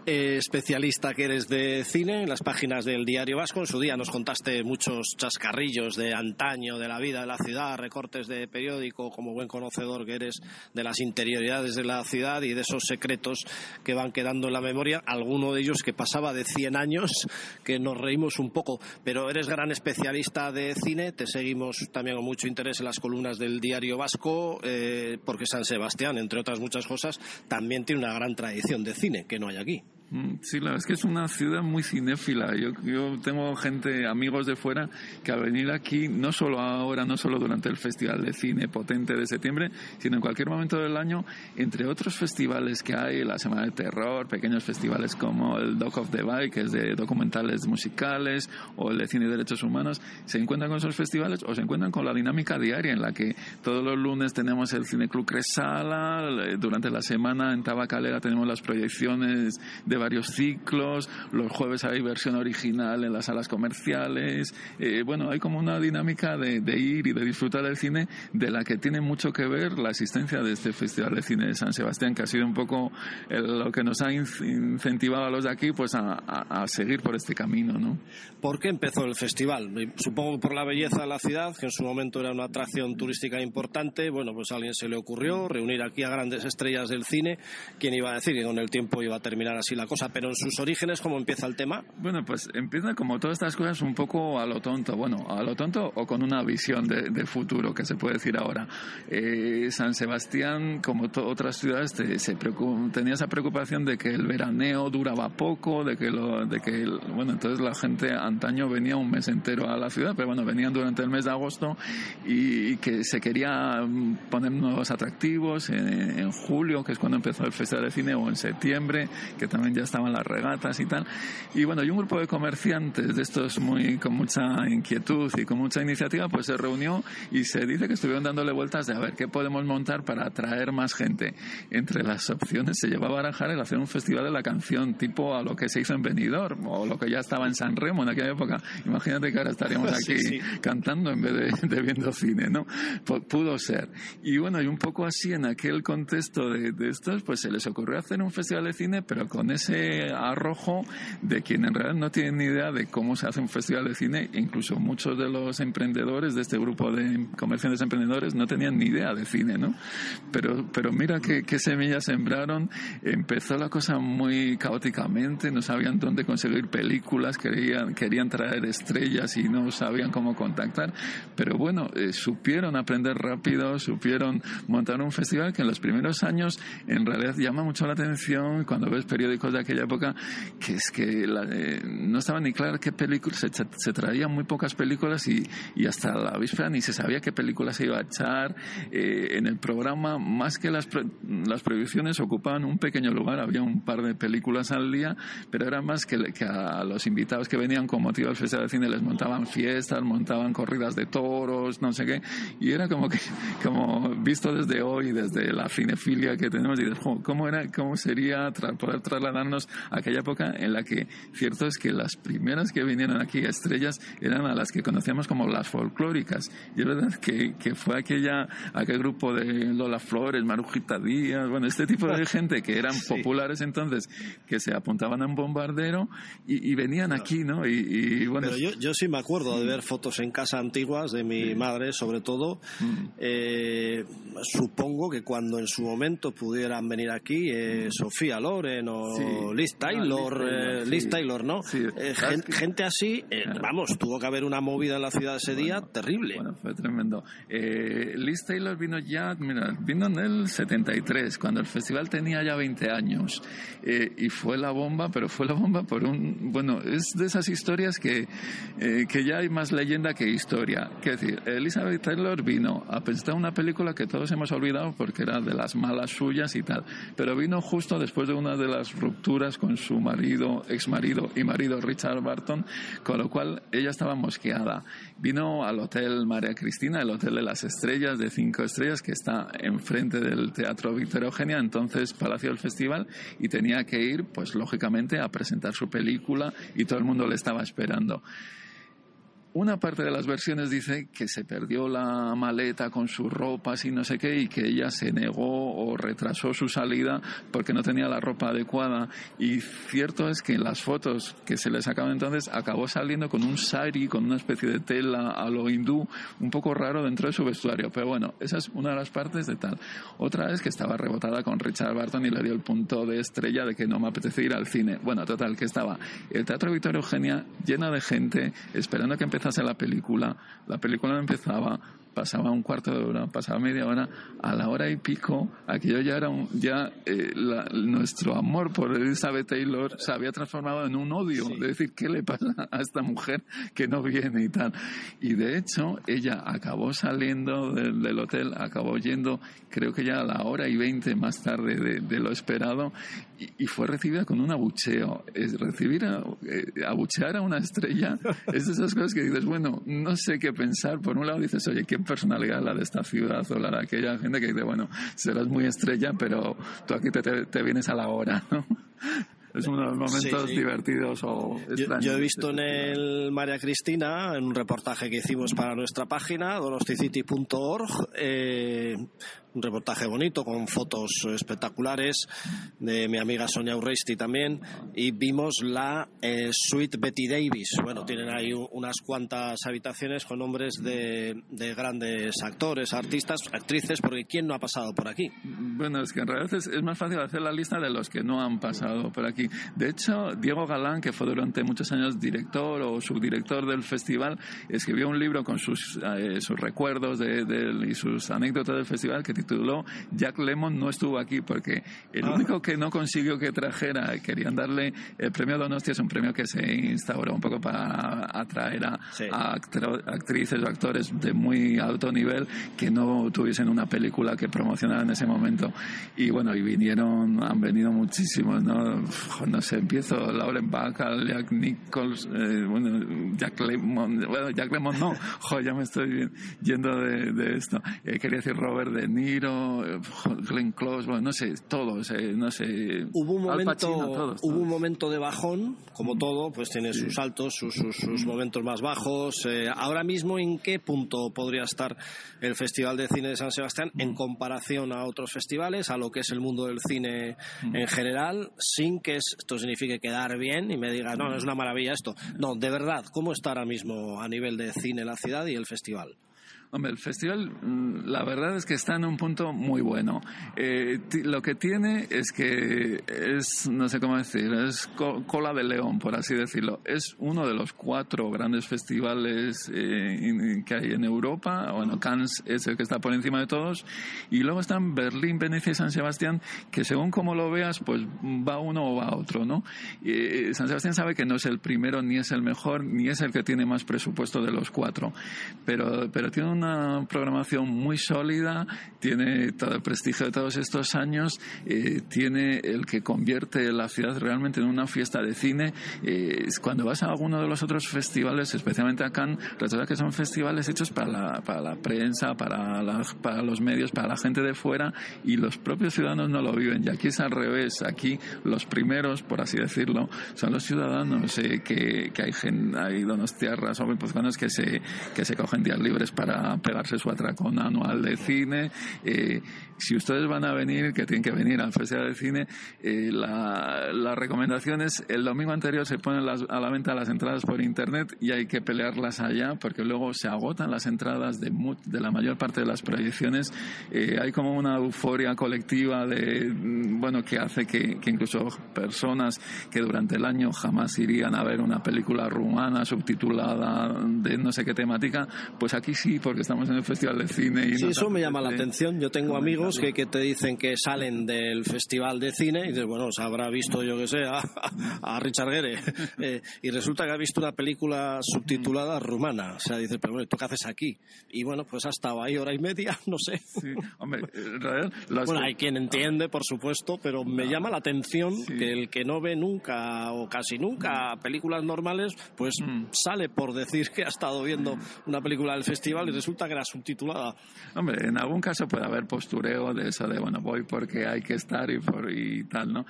eh, especialista que eres de cine en las páginas del Diario Vasco. En su día nos contaste muchos chascarrillos de antaño, de la vida de la ciudad, recortes de como buen conocedor que eres de las interioridades de la ciudad y de esos secretos que van quedando en la memoria. Alguno de ellos que pasaba de 100 años, que nos reímos un poco, pero eres gran especialista de cine. Te seguimos también con mucho interés en las columnas del Diario Vasco, eh, porque San Sebastián, entre otras muchas cosas, también tiene una gran tradición de cine que no hay aquí. Mm, Sí, la verdad es que es una ciudad muy cinéfila. Yo, yo tengo gente, amigos de fuera, que al venir aquí, no solo ahora, no solo durante el Festival de Cine Potente de septiembre, sino en cualquier momento del año, entre otros festivales que hay, la Semana de Terror, pequeños festivales como el Doc of the Bike, que es de documentales musicales, o el de Cine y Derechos Humanos, se encuentran con esos festivales o se encuentran con la dinámica diaria en la que todos los lunes tenemos el Cine Club Cresala, durante la semana en Tabacalera tenemos las proyecciones de varios ciclos, los jueves hay versión original en las salas comerciales, eh, bueno, hay como una dinámica de, de, ir y de disfrutar del cine de la que tiene mucho que ver la existencia de este Festival de Cine de San Sebastián, que ha sido un poco lo que nos ha incentivado a los de aquí pues a, a, a, seguir por este camino. ¿no? ¿Por qué empezó el festival? Supongo por la belleza de la ciudad, que en su momento era una atracción turística importante. Bueno, pues a alguien se le ocurrió reunir aquí a grandes estrellas del cine. ¿Quién iba a decir que con el tiempo iba a terminar así la cosa? Pero en sus orígenes, ¿cómo empieza el tema? Bueno, pues empieza como todas estas cosas un poco a lo tonto. Bueno, a lo tonto o con una visión de, futuro, que se puede decir ahora. Eh, San Sebastián, como otras ciudades, te, se tenía esa preocupación de que el veraneo duraba poco, de que, lo, de que bueno, entonces la gente antaño venía un mes entero a la ciudad, pero bueno, venían durante el mes de agosto y, que se quería poner nuevos atractivos en, en, julio, que es cuando empezó el Festival de Cine, o en septiembre, que también ya estaban las regatas y tal. Y bueno, y un grupo de comerciantes de estos muy con mucha inquietud y con mucha iniciativa, pues se reunió y se dice que estuvieron dándole vueltas de a ver qué podemos montar para atraer más gente. Entre las opciones se llevaba a barajar el hacer un festival de la canción, tipo a lo que se hizo en Benidorm o lo que ya estaba en San Remo en aquella época. Imagínate que ahora estaríamos aquí sí, sí. cantando en vez de, de, viendo cine, ¿no? Pudo ser. Y bueno, y un poco así en aquel contexto de, de, estos, pues se les ocurrió hacer un festival de cine, pero con ese arrojo de quien en realidad no tiene ni idea de cómo se hace un festival de cine. Incluso muchos de los emprendedores de este grupo de comerciantes emprendedores no tenían ni idea de cine, ¿no? Pero, pero mira qué, qué semillas sembraron. Empezó la cosa muy caóticamente, no sabían dónde conseguir películas, querían, querían traer estrellas y no sabían cómo contactar. Pero bueno, eh, supieron aprender rápido, supieron montar un festival que en los primeros años en realidad llama mucho la atención cuando ves periódicos de aquella época, que es que la, eh, no estaba ni claro qué películas, se, se, traían muy pocas películas y, y, hasta la víspera ni se sabía qué película se iba a echar. Eh, en el programa, más que las, las prohibiciones, ocupaban un pequeño lugar, había un par de películas al día, pero era más que, que a los invitados que venían con motivo del Festival de Cine les montaban fiestas, montaban corridas de toros, no sé qué, y era como que, como visto desde hoy, desde la cinefilia que tenemos, y cómo era, cómo sería tra poder trasladarnos a aquella época en la que cierto es que las primeras que vinieron aquí estrellas eran a las que conocíamos como las folclóricas, y es verdad que, que fue aquella, aquel grupo de Lola Flores, Marujita Díaz, bueno, este tipo de gente que eran sí. populares entonces, que se apuntaban a un bombardero y, y venían claro. aquí, ¿no? Y, y bueno, Pero yo, yo, sí me acuerdo de ver fotos en casa antiguas de mi sí. madre, sobre todo. Mm. Eh, supongo que cuando en su momento pudieran venir aquí eh, mm. Sofía Loren o sí. Liz Taylor, Liz, Taylor, eh, Liz Taylor ¿no? Eh, gente, gente, así, eh, claro. vamos, tuvo que haber una movida en la ciudad ese bueno, día terrible. Bueno, fue tremendo. Liz Taylor vino ya, mira, vino en el 73, cuando el festival tenía ya 20 años. y fue la bomba, pero fue la bomba por un, bueno, es de esas historias que, que ya hay más leyenda que historia. Quiero decir, Elizabeth Taylor vino a presentar una película que todos hemos olvidado porque era de las malas suyas y tal, pero vino justo después de una de las rupturas con su marido, ex marido y marido Richard Barton, con lo cual ella estaba mosqueada. Vino al Hotel María Cristina, el Hotel de las Estrellas de cinco estrellas que está enfrente del Teatro Víctor Eugenia, entonces Palacio del Festival, y tenía que ir, pues lógicamente, a presentar su película y todo el mundo le estaba esperando. Una parte de las versiones dice que se perdió la maleta con sus ropas y no sé qué y que ella se negó o retrasó su salida porque no tenía la ropa adecuada y cierto es que en las fotos que se le sacaban entonces acabó saliendo con un sari, con una especie de tela a lo hindú un poco raro dentro de su vestuario, pero bueno, esa es una de las partes de tal. Otra es que estaba rebotada con Richard Barton y le dio el punto de estrella de que no me apetece ir al cine. Bueno, total, que estaba el Teatro Victoria Eugenia lleno de gente esperando que empezara empezase la película, la película empezaba, pasaba un cuarto de hora, pasaba media hora, a la hora y pico, aquello ya era un, ya eh, la, nuestro amor por Elizabeth Taylor se había transformado en un odio, sí. de decir, ¿qué le pasa a esta mujer que no viene y tal? Y de hecho, ella acabó saliendo del, del hotel, acabó yendo, creo que ya a la hora y veinte más tarde de, de lo esperado, y, y, fue recibida con un abucheo. Es recibir, a, eh, abuchear a una estrella, es de esas cosas que dices, bueno, no sé qué pensar. Por un lado dices, oye, qué personalidad la de esta ciudad o la de aquella gente que dice, bueno, serás muy estrella, pero tú aquí te, te, te vienes a la hora, ¿no? es uno de los momentos Sí, sí. divertidos o Yo, extraños. yo he visto en el María Cristina, en un reportaje que hicimos para nuestra página, donosticity.org, eh, un reportaje bonito con fotos espectaculares de mi amiga Sonia Urreisti también, y vimos la eh, suite Betty Davis. Bueno, tienen ahí unas cuantas habitaciones con nombres de, de grandes actores, artistas, actrices, porque ¿quién no ha pasado por aquí? Bueno, es que en realidad es, es más fácil hacer la lista de los que no han pasado por aquí. De hecho, Diego Galán, que fue durante muchos años director o subdirector del festival, escribió un libro con sus, eh, sus recuerdos de, del- y sus anécdotas del festival que tituló Jack Lemon no estuvo aquí porque el Ah. único que no consiguió que trajera, querían darle el premio Donostia, es un premio que se instauró un poco para atraer a, Sí. a actro- actrices o actores de muy alto nivel que no tuviesen una película que promocionar en ese momento. Y bueno, y vinieron, han venido muchísimos, ¿no? No sé, empiezo Lauren Bacall, Jack Nichols, eh, bueno, Jack Lemmon, bueno, Jack Lemmon no, jo, ya me estoy yendo de, de esto. Eh, quería decir Robert De Niro, eh, jo, Glenn Close, bueno, no sé, todos, eh, no sé. Hubo un momento, Pacino, todos, hubo un momento de bajón, como todo, pues tiene sus altos, sus, sus, sus momentos más bajos. Eh, ahora mismo, ¿en qué punto podría estar el Festival de Cine de San Sebastián en comparación a otros festivales, a lo que es el mundo del cine en general, sin que esto signifique quedar bien y me diga, no, no es una maravilla esto. No, de verdad, ¿cómo está ahora mismo a nivel de cine la ciudad y el festival? Hombre, el festival, mm, la verdad es que está en un punto muy bueno. Eh, lo que tiene es que es, no sé cómo decir, es co- cola de león, por así decirlo. Es uno de los cuatro grandes festivales eh, que hay en Europa. Bueno, Cannes es el que está por encima de todos. Y luego están Berlín, Venecia y San Sebastián, que según como lo veas, pues va uno o va otro, ¿no? Eh, San Sebastián sabe que no es el primero, ni es el mejor, ni es el que tiene más presupuesto de los cuatro. Pero, pero tiene una programación muy sólida, tiene todo el prestigio de todos estos años, eh, tiene el que convierte la ciudad realmente en una fiesta de cine. Eh, cuando vas a alguno de los otros festivales, especialmente a Cannes, resulta que son festivales hechos para la, para la prensa, para, la- para los medios, para la gente de fuera, y los propios ciudadanos no lo viven. Y aquí es al revés. Aquí los primeros, por así decirlo, son los ciudadanos eh, que, que hay, gen, hay donostiarras o guipuzcoanos que se, que se cogen días libres para pegarse su atracón anual de cine. Eh, si ustedes van a venir, que tienen que venir al Festival de Cine, eh, la, la recomendación es el domingo anterior se ponen las- a la venta las entradas por internet y hay que pelearlas allá porque luego se agotan las entradas de, de la mayor parte de las proyecciones. Eh, hay como una euforia colectiva de, mm, bueno, que hace que, que incluso personas que durante el año jamás irían a ver una película rumana subtitulada de no sé qué temática, pues aquí sí, porque estamos en el Festival de Cine. Y Sí, eso me llama la atención. Yo tengo amigos que, que te dicen que salen del festival de cine y dices, bueno, se habrá visto, yo que sé, a, a Richard Gere. Eh, y resulta que ha visto una película subtitulada rumana. O sea, dices, pero bueno, ¿tú qué haces aquí? Y bueno, pues ha estado ahí hora y media, no sé. Sí, hombre, en realidad, las- Bueno, hay quien entiende, por supuesto, pero me llama la atención Sí. que el que no ve nunca o casi nunca películas normales, pues Mm. sale por decir que ha estado viendo una película del festival y resulta que era subtitulada. Hombre, en algún caso puede haber postureo de eso de, bueno, voy porque hay que estar y, por, y tal, ¿no?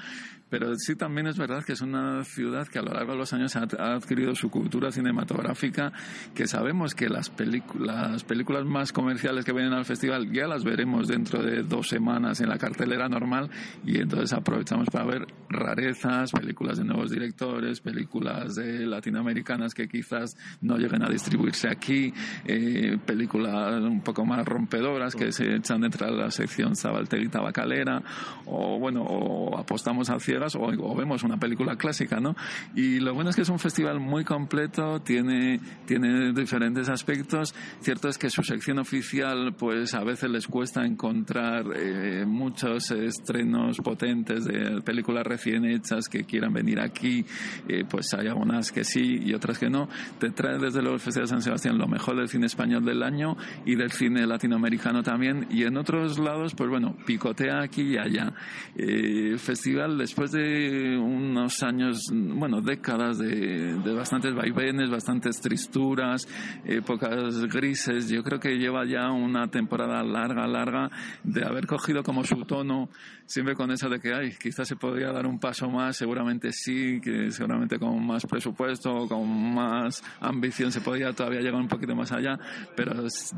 Pero sí también es verdad que es una ciudad que a lo largo de los años ha, adquirido su cultura cinematográfica, que sabemos que las, las películas más comerciales que vienen al festival ya las veremos dentro de dos semanas en la cartelera normal y entonces aprovechamos para ver rarezas, películas de nuevos directores, películas de latinoamericanas que quizás no lleguen a distribuirse aquí, eh, películas un poco más rompedoras que se echan dentro de la sección Zabaltegui Tabacalera, o bueno, o apostamos a o, vemos una película clásica, ¿no? Y lo bueno es que es un festival muy completo, tiene, tiene diferentes aspectos. Cierto es que su sección oficial, pues a veces les cuesta encontrar eh, muchos estrenos potentes de películas recién hechas que quieran venir aquí, eh, pues hay algunas que sí y otras que no. Te trae desde luego el Festival de San Sebastián lo mejor del cine español del año y del cine latinoamericano también. Y en otros lados, pues bueno, picotea aquí y allá. Eh, festival, después de unos años, bueno, décadas de, de bastantes vaivenes, bastantes tristuras, épocas grises, yo creo que lleva ya una temporada larga, larga de haber cogido como su tono siempre con eso de que, ay, quizás se podría dar un paso más, seguramente sí, que seguramente con más presupuesto, con más ambición se podría todavía llegar un poquito más allá, pero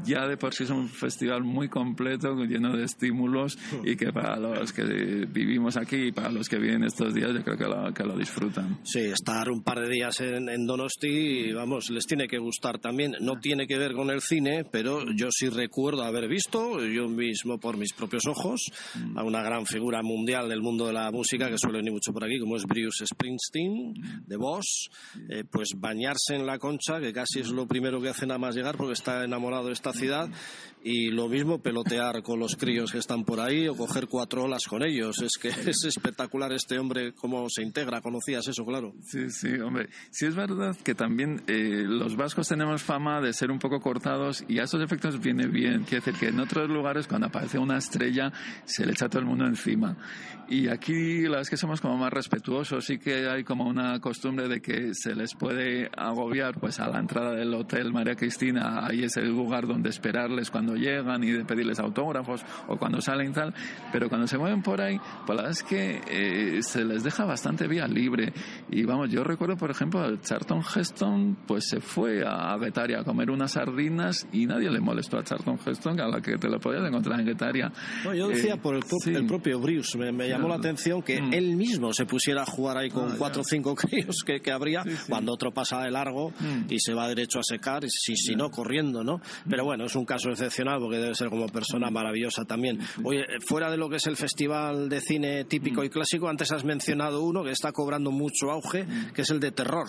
ya de por sí es un festival muy completo, lleno de estímulos y que para los que vivimos aquí y para los que vienen estos días yo creo que lo, que lo disfrutan. Sí, estar un par de días en, en Donosti, vamos, les tiene que gustar también. No tiene que ver con el cine, pero yo sí recuerdo haber visto, yo mismo por mis propios ojos, a una gran figura mundial del mundo de la música que suele venir mucho por aquí, como es Bruce Springsteen, de Boss, eh, pues bañarse en la concha, que casi es lo primero que hace nada más llegar porque está enamorado de esta ciudad, y lo mismo pelotear con los críos que están por ahí o coger cuatro olas con ellos. Es que es espectacular este hombre, cómo se integra. ¿Conocías eso, claro? Sí, sí, hombre. Sí es verdad que también eh, los vascos tenemos fama de ser un poco cortados y a esos efectos viene bien. Quiere decir que en otros lugares cuando aparece una estrella se le echa todo el mundo encima. Y aquí la verdad es que somos como más respetuosos, sí que hay como una costumbre de que se les puede agobiar pues a la entrada del hotel María Cristina, ahí es el lugar donde esperarles cuando llegan y de pedirles autógrafos o cuando salen y tal, pero cuando se mueven por ahí, pues la verdad es que eh, se les deja bastante vía libre. Y vamos, yo recuerdo por ejemplo el Charlton Heston pues se fue a Getaria a comer unas sardinas y nadie le molestó a Charlton Heston a la que te lo podías encontrar en Getaria. No, yo decía Eh, por el, sí. el propio Bruce, me, me llamó la atención que Mm. él mismo se pusiera a jugar ahí con Ah, cuatro o cinco críos que, que habría Sí, sí. cuando otro pasa de largo Mm. y se va derecho a secar, si, si no corriendo, ¿no? Pero bueno, es un caso excepcional porque debe ser como persona maravillosa también. Oye, eh, fuera de lo que es el festival de cine típico Mm. y clásico, antes has mencionado uno que está cobrando mucho auge, Mm. que es el de terror.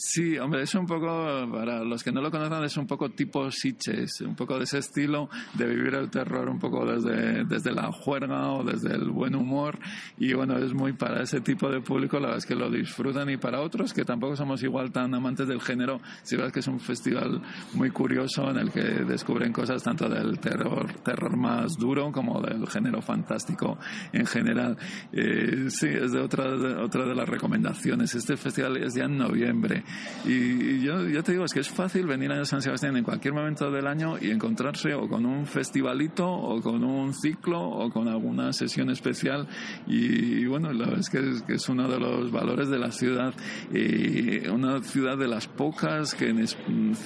Sí, hombre, es un poco, para los que no lo conocen, es un poco tipo Sitges, un poco de ese estilo de vivir el terror un poco desde, desde la juerga o desde el buen humor. Y bueno, es muy para ese tipo de público, la verdad es que lo disfrutan y para otros que tampoco somos igual tan amantes del género, sí, la verdad es que es un festival muy curioso en el que descubren cosas tanto del terror, terror más duro como del género fantástico en general. Eh, sí, es de otra, de otra de las recomendaciones. Este festival es ya en noviembre. Y, yo, te digo, es que es fácil venir a San Sebastián en cualquier momento del año y encontrarse o con un festivalito o con un ciclo o con alguna sesión especial. Y, bueno, la verdad es que, es que es uno de los valores de la ciudad. Y una ciudad de las pocas que en es-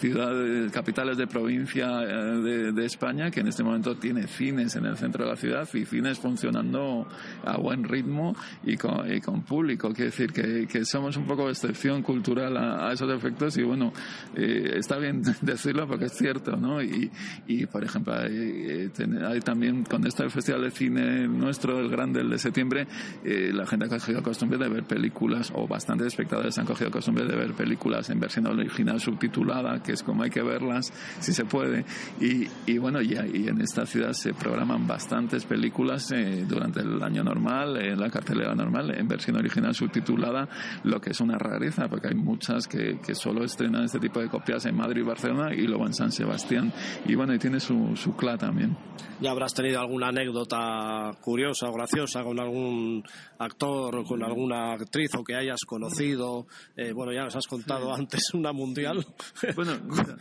ciudades, capitales de provincia eh, de, de España que en este momento tiene cines en el centro de la ciudad y cines funcionando a buen ritmo y con, y con público. Quiere decir que, que somos un poco excepción cultural a, a esos efectos y bueno, eh, está bien decirlo porque es cierto, ¿no? Y, y por ejemplo, hay, eh, hay también con esto del Festival de Cine nuestro, el grande, el de septiembre, eh, la gente ha cogido costumbre de ver películas o bastantes espectadores han cogido costumbre de ver películas en versión original subtitulada, que es como hay que verlas, si se puede. Y, y bueno, y, y en esta ciudad se programan bastantes películas eh, durante el año normal, en la cartelera normal, en versión original subtitulada, lo que es una rareza, porque hay muchas que, que solo estrenan este tipo de copias en Madrid y Barcelona y luego en San Sebastián. Y bueno, y tiene su, su cla también. Ya habrás tenido alguna anécdota curiosa o graciosa con algún actor o con alguna actriz o que hayas conocido. Eh, bueno, ya nos has contado antes una mundial. Bueno, mira.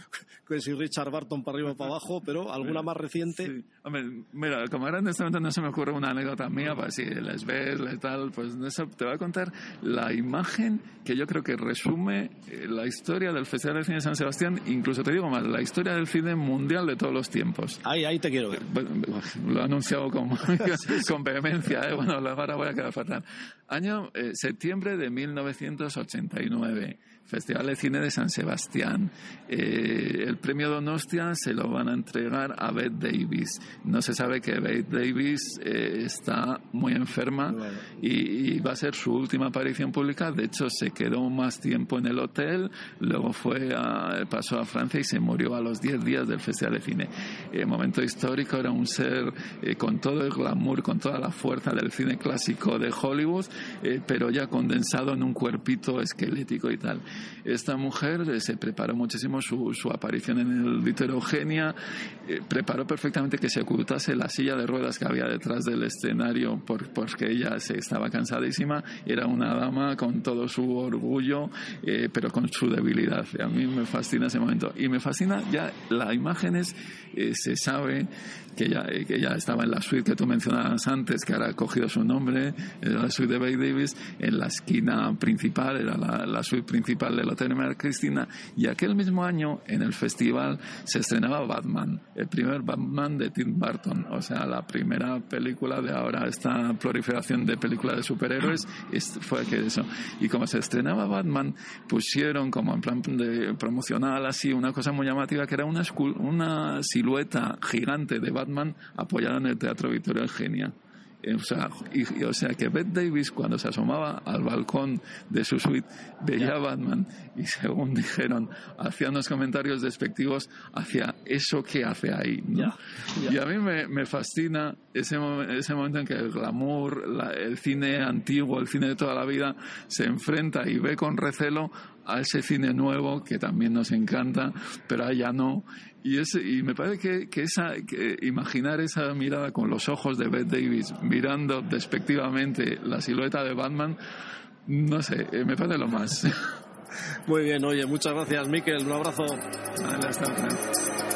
que si Richard Barton para arriba o para abajo, pero alguna más reciente. Sí. Hombre, mira, como ahora en este momento no se me ocurre una anécdota mía, pues si les ves, les tal, pues eso te voy a contar la imagen que yo creo que resume la historia del Festival de Cine de San Sebastián, incluso te digo más, la historia del cine mundial de todos los tiempos. Ahí, ahí te quiero ver. Lo he anunciado con, con vehemencia, ¿eh? bueno, ahora voy a quedar fatal. Año eh, septiembre de 1989, Festival de Cine de San Sebastián. Eh, el premio Donostia se lo van a entregar a Bette Davis. No se sabe que Bette Davis eh, está muy enferma y, y va a ser su última aparición pública. De hecho, se quedó más tiempo en el hotel, luego fue a, pasó a Francia y se murió a los 10 días del Festival de Cine. El momento histórico era un ser eh, con todo el glamour, con toda la fuerza del cine clásico de Hollywood, eh, pero ya condensado en un cuerpito esquelético y tal. Esta mujer eh, se preparó muchísimo su, su aparición en el Vito Eugenia, preparó perfectamente que se ocultase la silla de ruedas que había detrás del escenario por, porque ella se estaba cansadísima, era una dama con todo su orgullo, pero con su debilidad. Y a mí me fascina ese momento. Y me fascina ya la imágenes, se sabe que ya, que ya estaba en la suite que tú mencionabas antes, que ahora ha cogido su nombre, la suite de Bay Davis, en la esquina principal, era la, suite principal del Hotel María Cristina, y aquel mismo año en el festival se estrenaba Batman, el primer Batman de Tim Burton, o sea, la primera película de ahora, esta proliferación de películas de superhéroes, fue que eso. Y como se estrenaba Batman, pusieron como en plan de promocional así una cosa muy llamativa que era una, una silueta gigante de Batman apoyada en el Teatro Victoria Eugenia. O sea, y, o sea que Beth Davis cuando se asomaba al balcón de su suite veía a Batman y según dijeron hacía unos comentarios despectivos hacia eso que hace ahí y a mí me, me fascina ese, ese, momento en que el glamour el cine antiguo el cine de toda la vida se enfrenta y ve con recelo a ese cine nuevo que también nos encanta pero allá no y, ese, y me parece que, que esa, que imaginar esa mirada con los ojos de Beth Davis mirando despectivamente la silueta de Batman, no sé, eh, me parece lo más. Muy bien, oye, muchas gracias, Miquel. Un abrazo. granadinas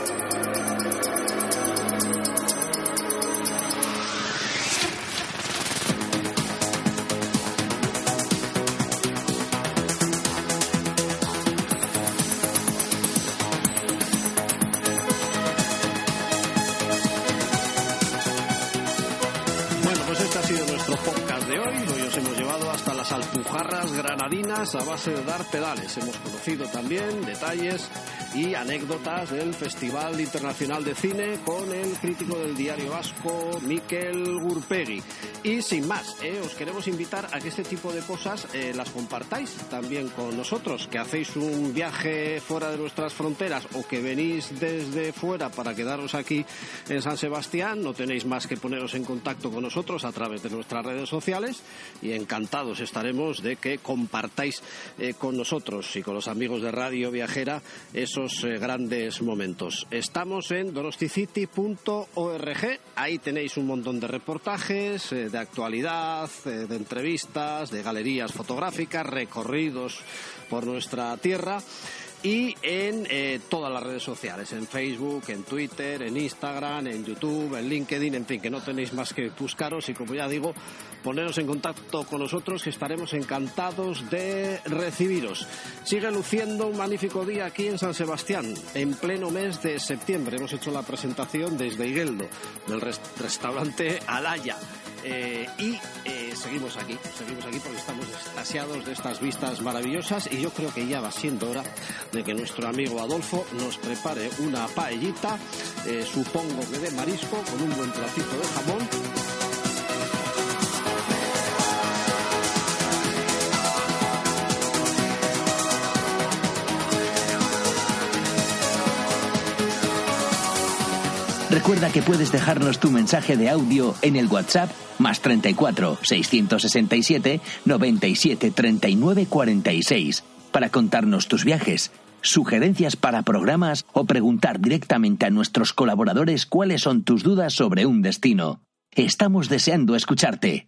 a base de dar pedales. Hemos conocido también detalles y anécdotas del Festival Internacional de Cine con el crítico del diario vasco, Miquel Gurpegui. Y sin más, eh, os queremos invitar a que este tipo de cosas eh, las compartáis también con nosotros, que hacéis un viaje fuera de nuestras fronteras o que venís desde fuera para quedaros aquí en San Sebastián, no tenéis más que poneros en contacto con nosotros a través de nuestras redes sociales y encantados estaremos de que compartáis eh, con nosotros y con los amigos de Radio Viajera esos grandes momentos. Estamos en donosticity.org, ahí tenéis un montón de reportajes, de actualidad, eh, de entrevistas, de galerías fotográficas, recorridos por nuestra tierra y en eh, todas las redes sociales, en Facebook, en Twitter, en Instagram, en YouTube, en LinkedIn, en fin, que no tenéis más que buscaros y como ya digo, poneros en contacto con nosotros que estaremos encantados de recibiros. Sigue luciendo un magnífico día aquí en San Sebastián, en pleno mes de septiembre. Hemos hecho la presentación desde Higueldo, del restaurante Alaya. Eh, y eh, seguimos aquí, seguimos aquí porque estamos extasiados de estas vistas maravillosas y yo creo que ya va siendo hora de que nuestro amigo Adolfo nos prepare una paellita, eh, supongo que de marisco, con un buen trocito de jamón Recuerda que puedes dejarnos tu mensaje de audio en el WhatsApp más 34 667 97 39 46 para contarnos tus viajes, sugerencias para programas o preguntar directamente a nuestros colaboradores cuáles son tus dudas sobre un destino. Estamos deseando escucharte.